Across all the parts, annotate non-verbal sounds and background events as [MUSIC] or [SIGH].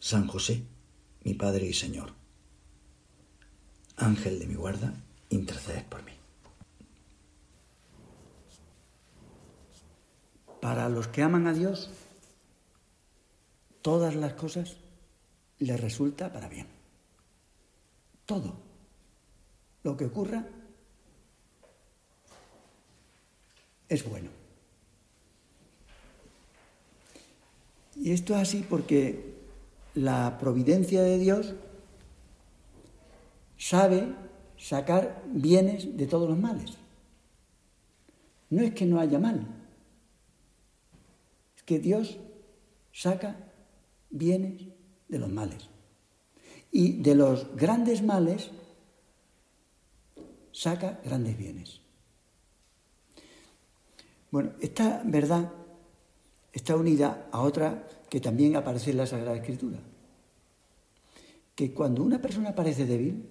San José, mi Padre y Señor, Ángel de mi guarda, interceded por mí. Para los que aman a Dios, todas las cosas les resulta para bien. Todo lo que ocurra es bueno. Y esto es así porque la providencia de Dios sabe sacar bienes de todos los males. No es que no haya mal, es que Dios saca bienes de los males. Y de los grandes males saca grandes bienes. Bueno, esta verdad está unida a otra que también aparece en la Sagrada Escritura. Que cuando una persona parece débil,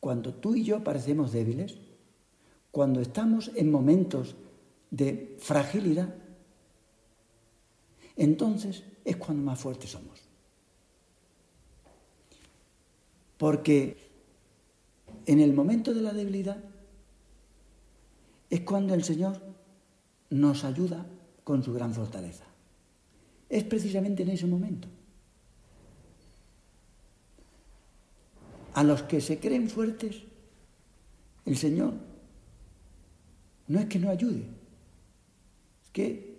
cuando tú y yo parecemos débiles, cuando estamos en momentos de fragilidad, entonces es cuando más fuertes somos. Porque en el momento de la debilidad es cuando el Señor nos ayuda con su gran fortaleza. Es precisamente en ese momento. A los que se creen fuertes, el Señor no es que no ayude, es que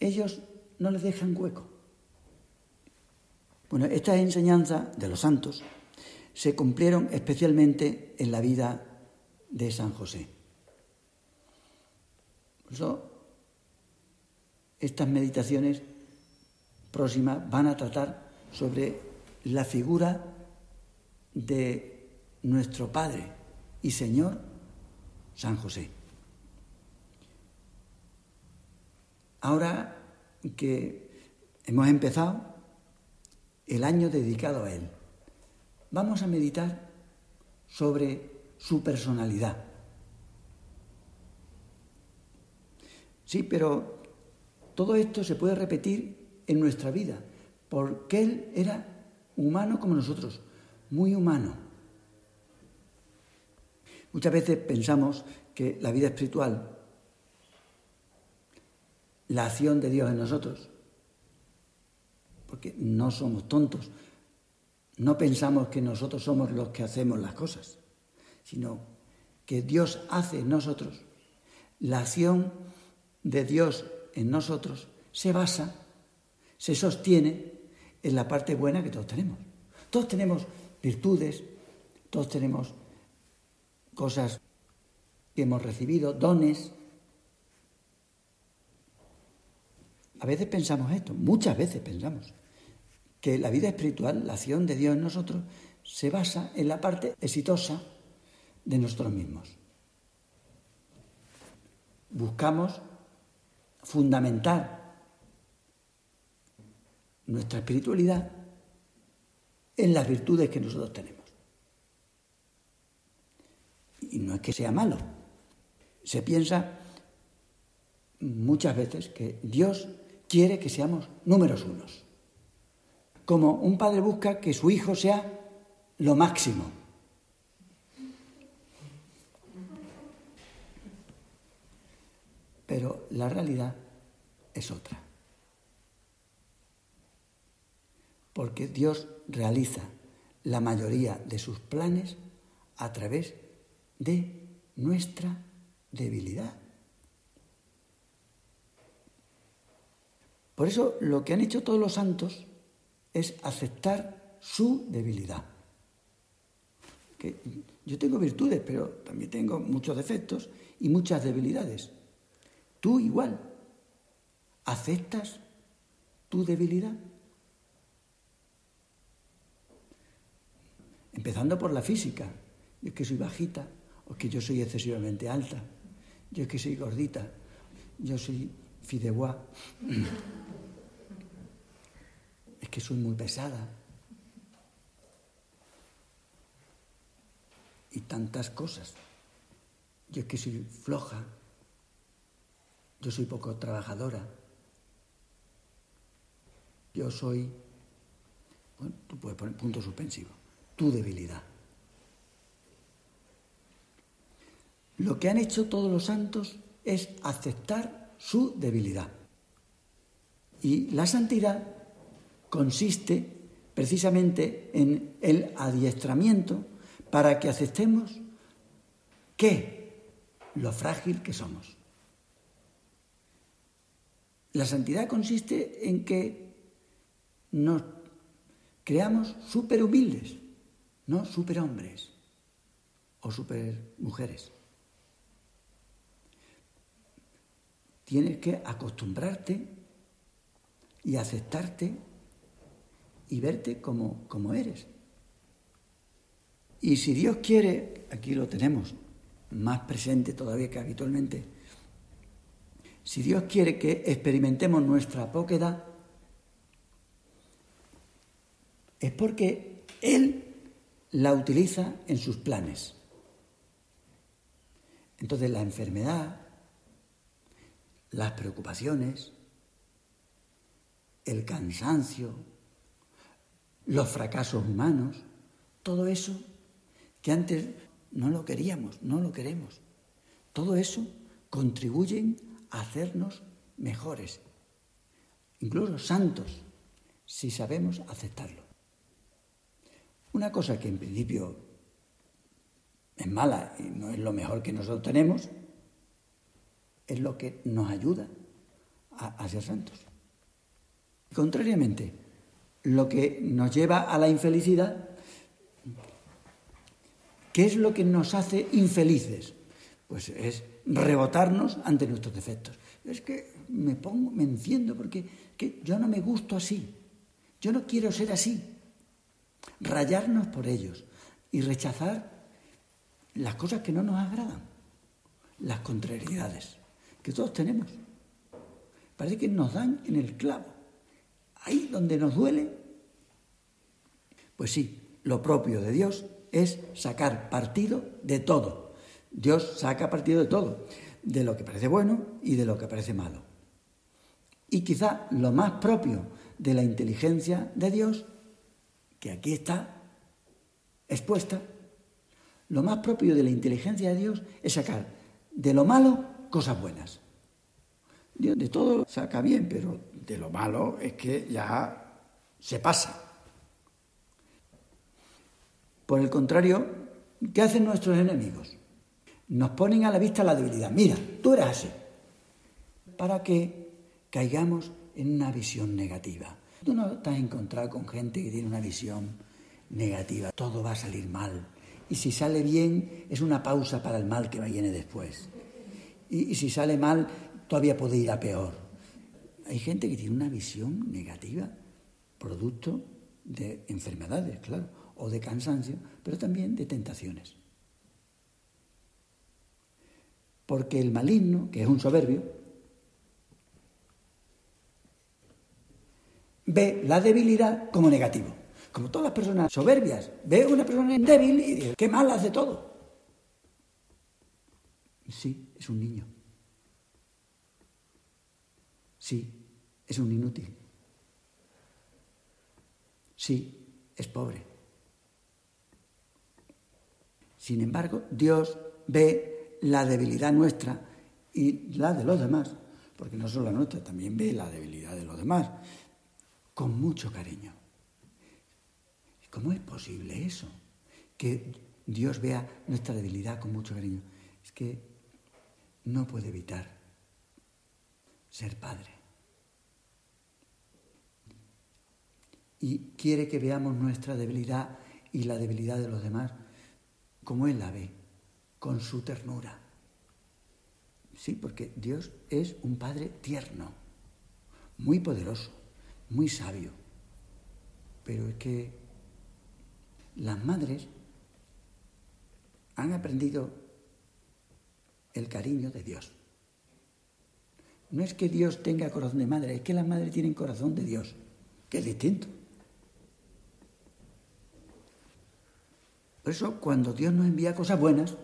ellos no les dejan hueco. Bueno, estas enseñanzas de los santos se cumplieron especialmente en la vida de San José. Estas meditaciones próximas van a tratar sobre la figura de nuestro Padre y Señor San José. Ahora que hemos empezado el año dedicado a Él, vamos a meditar sobre su personalidad. Sí, pero todo esto se puede repetir en nuestra vida, porque Él era humano como nosotros, muy humano. Muchas veces pensamos que la vida espiritual, la acción de Dios en nosotros, porque no somos tontos, no pensamos que nosotros somos los que hacemos las cosas, sino que Dios hace en nosotros la acción de Dios en nosotros se basa, se sostiene en la parte buena que todos tenemos. Todos tenemos virtudes, todos tenemos cosas que hemos recibido, dones. A veces pensamos esto, muchas veces pensamos, que la vida espiritual, la acción de Dios en nosotros, se basa en la parte exitosa de nosotros mismos. Buscamos fundamental nuestra espiritualidad en las virtudes que nosotros tenemos. Y no es que sea malo. Se piensa muchas veces que Dios quiere que seamos números unos. Como un padre busca que su hijo sea lo máximo. Pero la realidad es otra. Porque Dios realiza la mayoría de sus planes a través de nuestra debilidad. Por eso lo que han hecho todos los santos es aceptar su debilidad. Yo tengo virtudes, pero también tengo muchos defectos y muchas debilidades. Tú igual aceptas tu debilidad. Empezando por la física. Yo es que soy bajita, o que yo soy excesivamente alta, yo es que soy gordita, yo soy fideuá, [LAUGHS] es que soy muy pesada. Y tantas cosas. Yo es que soy floja, yo soy poco trabajadora, yo soy, bueno, tú puedes poner punto suspensivo, tu debilidad. Lo que han hecho todos los santos es aceptar su debilidad. Y la santidad consiste precisamente en el adiestramiento para que aceptemos que lo frágil que somos. La santidad consiste en que nos creamos súper humildes, no super hombres o super mujeres. Tienes que acostumbrarte y aceptarte y verte como, como eres. Y si Dios quiere, aquí lo tenemos más presente todavía que habitualmente, si Dios quiere que experimentemos nuestra poquedad, es porque Él la utiliza en sus planes. Entonces la enfermedad, las preocupaciones, el cansancio, los fracasos humanos, todo eso que antes no lo queríamos, no lo queremos, todo eso contribuyen a hacernos mejores, incluso santos, si sabemos aceptarlo. Una cosa que en principio es mala y no es lo mejor que nosotros tenemos, es lo que nos ayuda a, ser santos. Contrariamente, lo que nos lleva a la infelicidad, ¿qué es lo que nos hace infelices? Pues es rebotarnos ante nuestros defectos. Es que me pongo, me enciendo porque que yo no me gusto así. Yo no quiero ser así. Rayarnos por ellos y rechazar las cosas que no nos agradan, las contrariedades que todos tenemos. Parece que nos dan en el clavo. Ahí donde nos duele. Pues sí, lo propio de Dios es sacar partido de todo. Dios saca partido de todo, de lo que parece bueno y de lo que parece malo. Y quizá lo más propio de la inteligencia de Dios, que aquí está expuesta, lo más propio de la inteligencia de Dios es sacar de lo malo cosas buenas. Dios de todo saca bien, pero de lo malo es que ya se pasa. Por el contrario, ¿qué hacen nuestros enemigos? Nos ponen a la vista la debilidad. Mira, tú eres así. Para que caigamos en una visión negativa. Tú no has encontrado con gente que tiene una visión negativa. Todo va a salir mal. Y si sale bien, es una pausa para el mal que viene después y, si sale mal todavía puede ir a peor. Hay gente que tiene una visión negativa, producto de enfermedades, claro, o de cansancio, pero también de tentaciones. Porque el maligno, que es un soberbio, ve la debilidad como negativo. Como todas las personas soberbias, ve una persona débil y dice, qué mal hace todo. Sí, es un niño. Sí, es un inútil. Sí, es pobre. Sin embargo, Dios ve la debilidad nuestra y la de los demás, porque no solo la nuestra, también ve la debilidad de los demás, con mucho cariño. ¿Cómo es posible eso? Que Dios vea nuestra debilidad con mucho cariño. Es que no puede evitar ser padre. Y quiere que veamos nuestra debilidad y la debilidad de los demás como Él la ve, con su ternura. Sí, porque Dios es un Padre tierno, muy poderoso, muy sabio. Pero es que las madres han aprendido el cariño de Dios. No es que Dios tenga corazón de madre, es que las madres tienen corazón de Dios, que es distinto. Por eso, cuando Dios nos envía cosas buenas,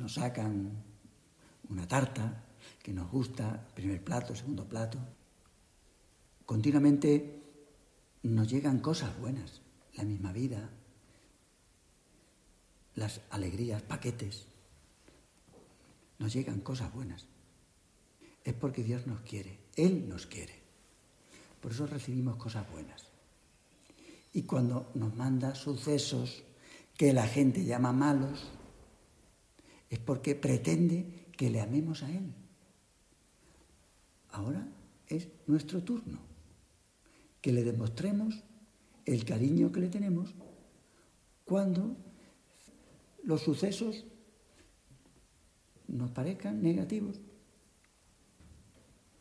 nos sacan una tarta que nos gusta, primer plato, segundo plato, continuamente nos llegan cosas buenas, la misma vida, las alegrías, paquetes, nos llegan cosas buenas es porque Dios nos quiere, Él nos quiere. Por eso recibimos cosas buenas. Y cuando nos manda sucesos que la gente llama malos, es porque pretende que le amemos a Él. Ahora es nuestro turno, que le demostremos el cariño que le tenemos cuando los sucesos nos parezcan negativos.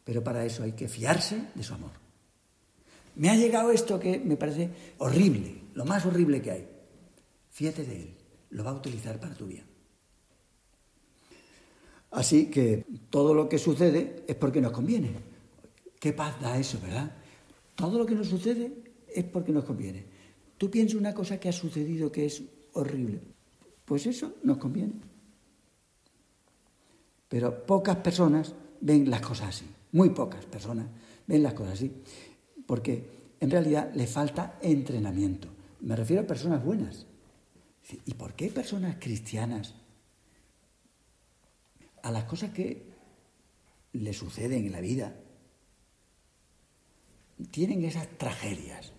Pero para eso hay que fiarse de su amor. Me ha llegado esto que me parece horrible, lo más horrible que hay. Fíjate de él, lo va a utilizar para tu bien. Así que todo lo que sucede es porque nos conviene. ¿Qué paz da eso, verdad? Todo lo que nos sucede es porque nos conviene. Tú piensas una cosa que ha sucedido que es horrible. Pues eso nos conviene. Pero pocas personas ven las cosas así. Muy pocas personas ven las cosas así, porque en realidad le falta entrenamiento. Me refiero a personas buenas. ¿Y por qué personas cristianas a las cosas que le suceden en la vida tienen esas tragedias?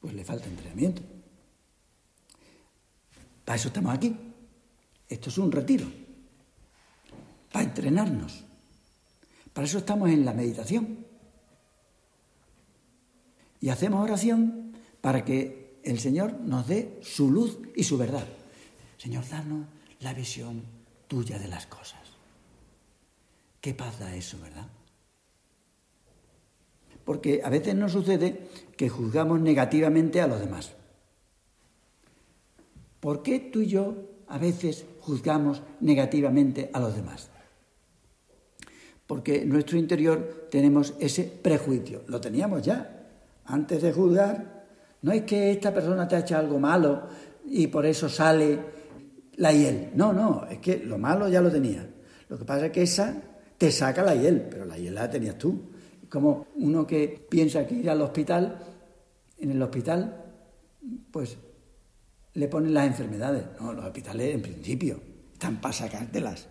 Pues le falta entrenamiento. Para eso estamos aquí. Esto es un retiro. Para entrenarnos. Para eso estamos en la meditación. Y hacemos oración para que el Señor nos dé su luz y su verdad. Señor, danos la visión tuya de las cosas. Qué paz da eso, ¿verdad? Porque a veces nos sucede que juzgamos negativamente a los demás. ¿Por qué tú y yo a veces juzgamos negativamente a los demás? porque en nuestro interior tenemos ese prejuicio. Lo teníamos ya. Antes de juzgar, no es que esta persona te ha hecho algo malo y por eso sale la hiel. No, no, es que lo malo ya lo tenía. Lo que pasa es que esa te saca la hiel, pero la hiel la tenías tú. Como uno que piensa que ir al hospital, en el hospital, pues le ponen las enfermedades. No, los hospitales en principio están para sacártelas.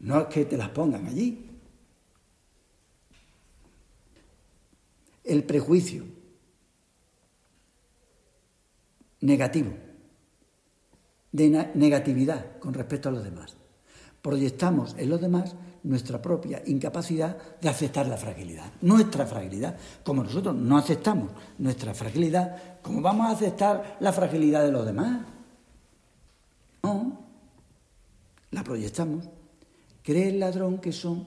No es que te las pongan allí. El prejuicio negativo, de negatividad con respecto a los demás. Proyectamos en los demás nuestra propia incapacidad de aceptar la fragilidad, nuestra fragilidad. Como nosotros no aceptamos nuestra fragilidad, ¿cómo vamos a aceptar la fragilidad de los demás? No, la proyectamos. Cree el ladrón que son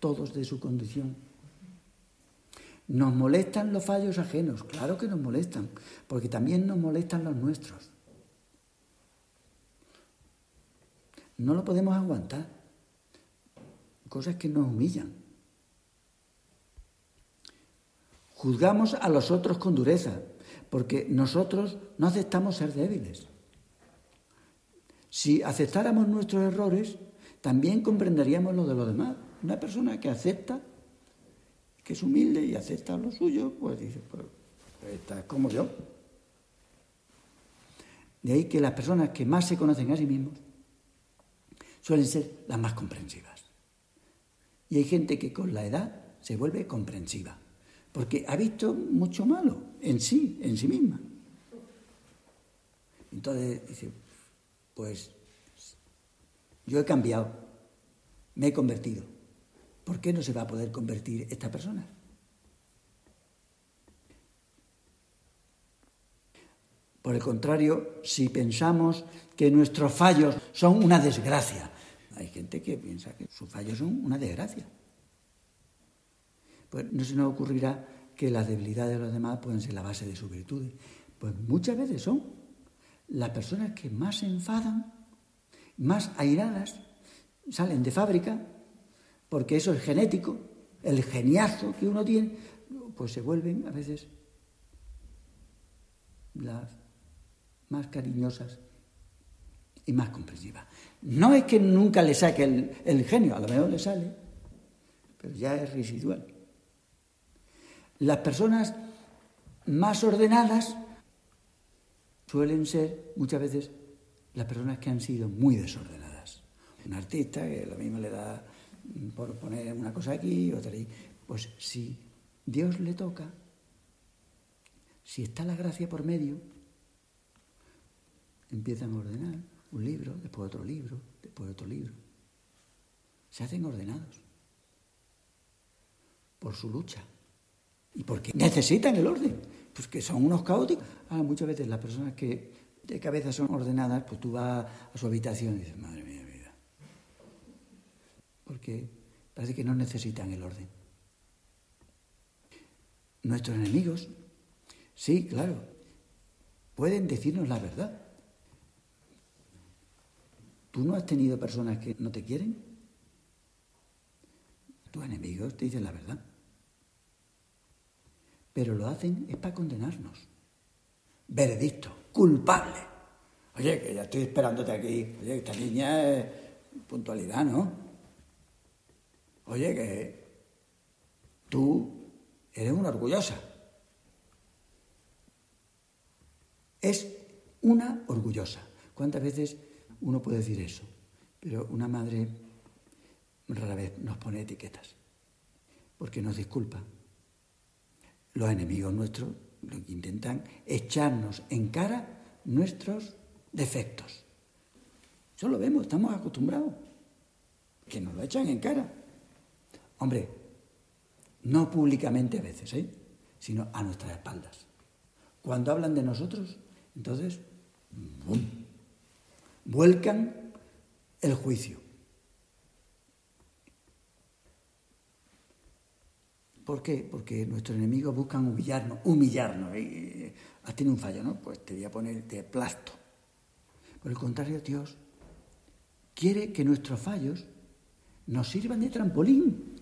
todos de su condición. Nos molestan los fallos ajenos, claro que nos molestan, porque también nos molestan los nuestros. No lo podemos aguantar. Cosas que nos humillan. Juzgamos a los otros con dureza, porque nosotros no aceptamos ser débiles. Si aceptáramos nuestros errores, también comprenderíamos lo de los demás. Una persona que acepta, que es humilde y acepta lo suyo, pues dice, pues está como yo. De ahí que las personas que más se conocen a sí mismos suelen ser las más comprensivas. Y hay gente que con la edad se vuelve comprensiva, porque ha visto mucho malo en sí, en sí misma. Entonces dice, pues yo he cambiado, me he convertido. ¿Por qué no se va a poder convertir esta persona? Por el contrario, si pensamos que nuestros fallos son una desgracia, hay gente que piensa que sus fallos son una desgracia. pues no se nos ocurrirá que las debilidades de los demás pueden ser la base de sus virtudes. Pues muchas veces son las personas que más se enfadan, más airadas, salen de fábrica, porque eso es genético, el geniazo que uno tiene, pues se vuelven a veces las más cariñosas y más comprensivas. No es que nunca le saque el, el genio, a lo mejor le sale, pero ya es residual. Las personas más ordenadas suelen ser muchas veces las personas que han sido muy desordenadas. Un artista que lo mismo le da por poner una cosa aquí, otra ahí. Pues si Dios le toca, si está la gracia por medio, empiezan a ordenar un libro, después otro libro, después otro libro. Se hacen ordenados por su lucha y porque necesitan el orden, pues que son unos caóticos. Ah, muchas veces las personas que de cabeza son ordenadas, pues tú vas a su habitación y dices, madre mía, vida. Porque parece que no necesitan el orden. Nuestros enemigos, sí, claro, pueden decirnos la verdad. ¿Tú no has tenido personas que no te quieren? Tus enemigos te dicen la verdad pero lo hacen es para condenarnos. Veredicto, culpable. Oye, que ya estoy esperándote aquí. Oye, esta niña es puntualidad, ¿no? Oye, que tú eres una orgullosa. Es una orgullosa. ¿Cuántas veces uno puede decir eso? Pero una madre rara vez nos pone etiquetas, porque nos disculpa, los enemigos nuestros lo que intentan echarnos en cara nuestros defectos. Eso lo vemos, estamos acostumbrados. Que nos lo echan en cara. Hombre, no públicamente a veces, ¿eh? sino a nuestras espaldas. Cuando hablan de nosotros, entonces, ¡bum! Vuelcan el juicio. ¿Por qué? Porque nuestros enemigos buscan humillarnos, humillarnos. Y, has tenido un fallo, ¿no? Pues te voy a poner, te plasto. Por el contrario, Dios quiere que nuestros fallos nos sirvan de trampolín.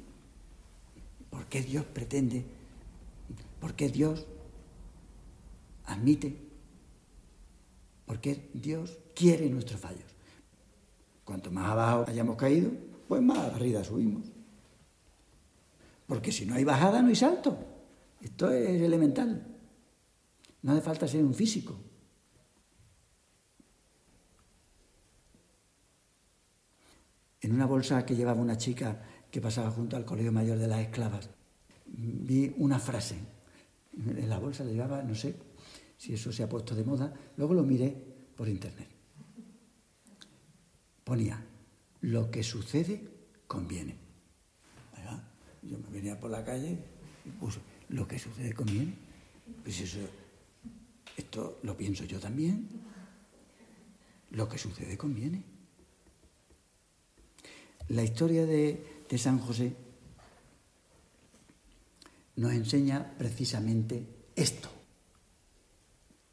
¿Por qué Dios pretende? ¿Por qué Dios admite? ¿Por qué Dios quiere nuestros fallos? Cuanto más abajo hayamos caído, pues más arriba subimos. Porque si no hay bajada, no hay salto. Esto es elemental. No hace falta ser un físico. En una bolsa que llevaba una chica que pasaba junto al Colegio Mayor de las Esclavas, vi una frase. En la bolsa le llevaba, no sé si eso se ha puesto de moda, luego lo miré por internet. Ponía, lo que sucede conviene. Yo me venía por la calle y puse, lo que sucede conmigo, pues eso, esto lo pienso yo también, lo que sucede conviene. La historia de San José nos enseña precisamente esto,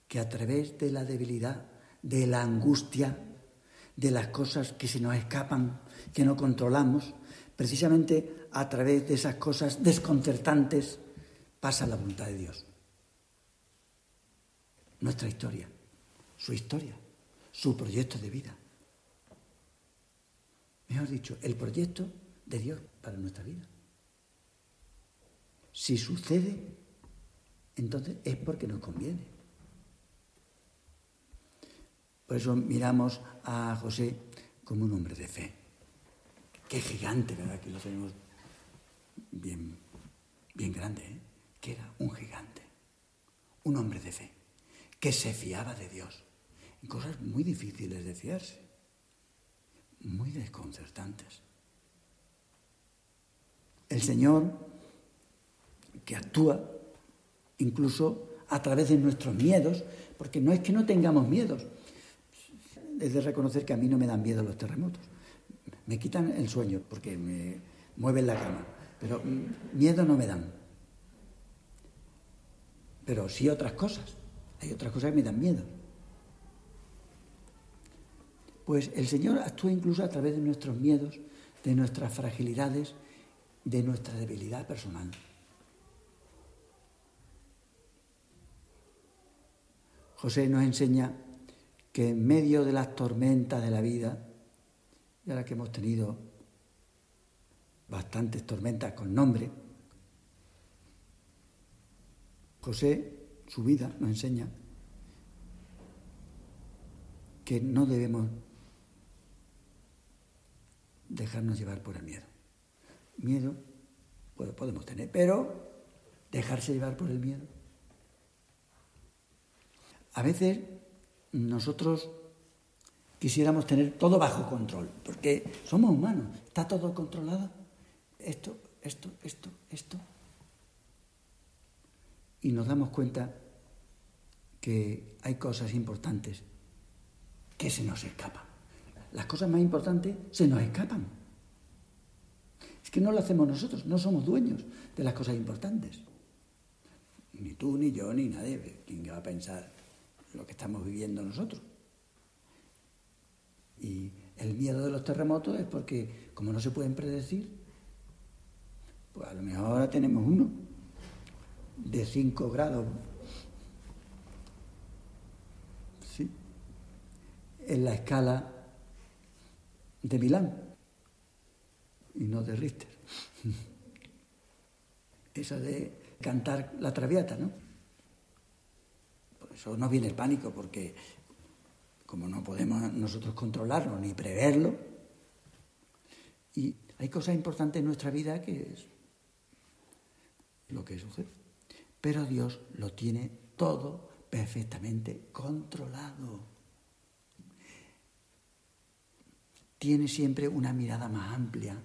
que a través de la debilidad, de la angustia, de las cosas que se nos escapan, que no controlamos, precisamente a través de esas cosas desconcertantes pasa la voluntad de Dios. Nuestra historia, su historia, su proyecto de vida. Mejor dicho, el proyecto de Dios para nuestra vida. Si sucede, entonces es porque nos conviene. Por eso miramos a José como un hombre de fe. Qué gigante, ¿verdad? Que lo tenemos bien, bien grande, ¿eh? que era un gigante, un hombre de fe, que se fiaba de Dios en cosas muy difíciles de fiarse, muy desconcertantes. El Señor que actúa incluso a través de nuestros miedos, porque no es que no tengamos miedos, es de reconocer que a mí no me dan miedo los terremotos me quitan el sueño porque me mueven la cama. pero miedo no me dan. Pero sí otras cosas. Hay otras cosas que me dan miedo. Pues el Señor actúa incluso a través de nuestros miedos, de nuestras fragilidades, de nuestra debilidad personal. José nos enseña que en medio de las tormentas de la vida, y ahora que hemos tenido bastantes tormentas con nombre, José, su vida, nos enseña que no debemos dejarnos llevar por el miedo. Miedo pues, podemos tener, pero dejarse llevar por el miedo. A veces nosotros quisiéramos tener todo bajo control, porque somos humanos, está todo controlado. Esto, esto, esto, esto. Y nos damos cuenta que hay cosas importantes que se nos escapan. Las cosas más importantes se nos escapan. Es que no lo hacemos nosotros, no somos dueños de las cosas importantes. Ni tú, ni yo, ni nadie. ¿Quién va a pensar lo que estamos viviendo nosotros? Y el miedo de los terremotos es porque, como no se pueden predecir, pues a lo mejor ahora tenemos uno de 5 grados. Sí. En la escala de Milán y no de Richter. [LAUGHS] Esa de cantar la traviata, ¿no? Eso no viene el pánico, porque como no podemos nosotros controlarlo ni preverlo, y hay cosas importantes en nuestra vida que es lo que sucede. Pero Dios lo tiene todo perfectamente controlado. Tiene siempre una mirada más amplia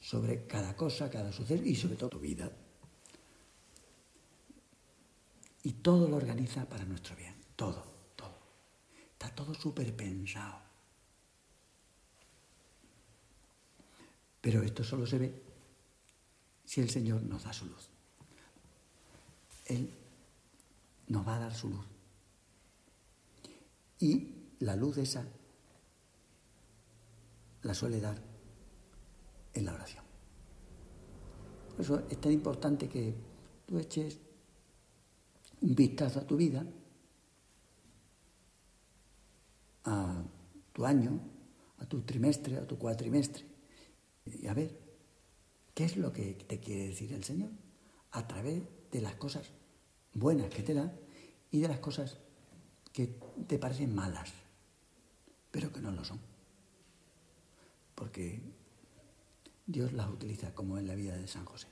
sobre cada cosa, cada suceso y sobre todo tu vida. Y todo lo organiza para nuestro bien, todo, todo. Está todo súper pensado. Pero esto solo se ve si el Señor nos da su luz. Él nos va a dar su luz. Y la luz esa la suele dar en la oración. Por eso es tan importante que tú eches un vistazo a tu vida, a tu año, a tu trimestre, a tu cuatrimestre, y a ver qué es lo que te quiere decir el Señor a través de las cosas buenas que te da y de las cosas que te parecen malas, pero que no lo son. Porque Dios las utiliza como en la vida de San José.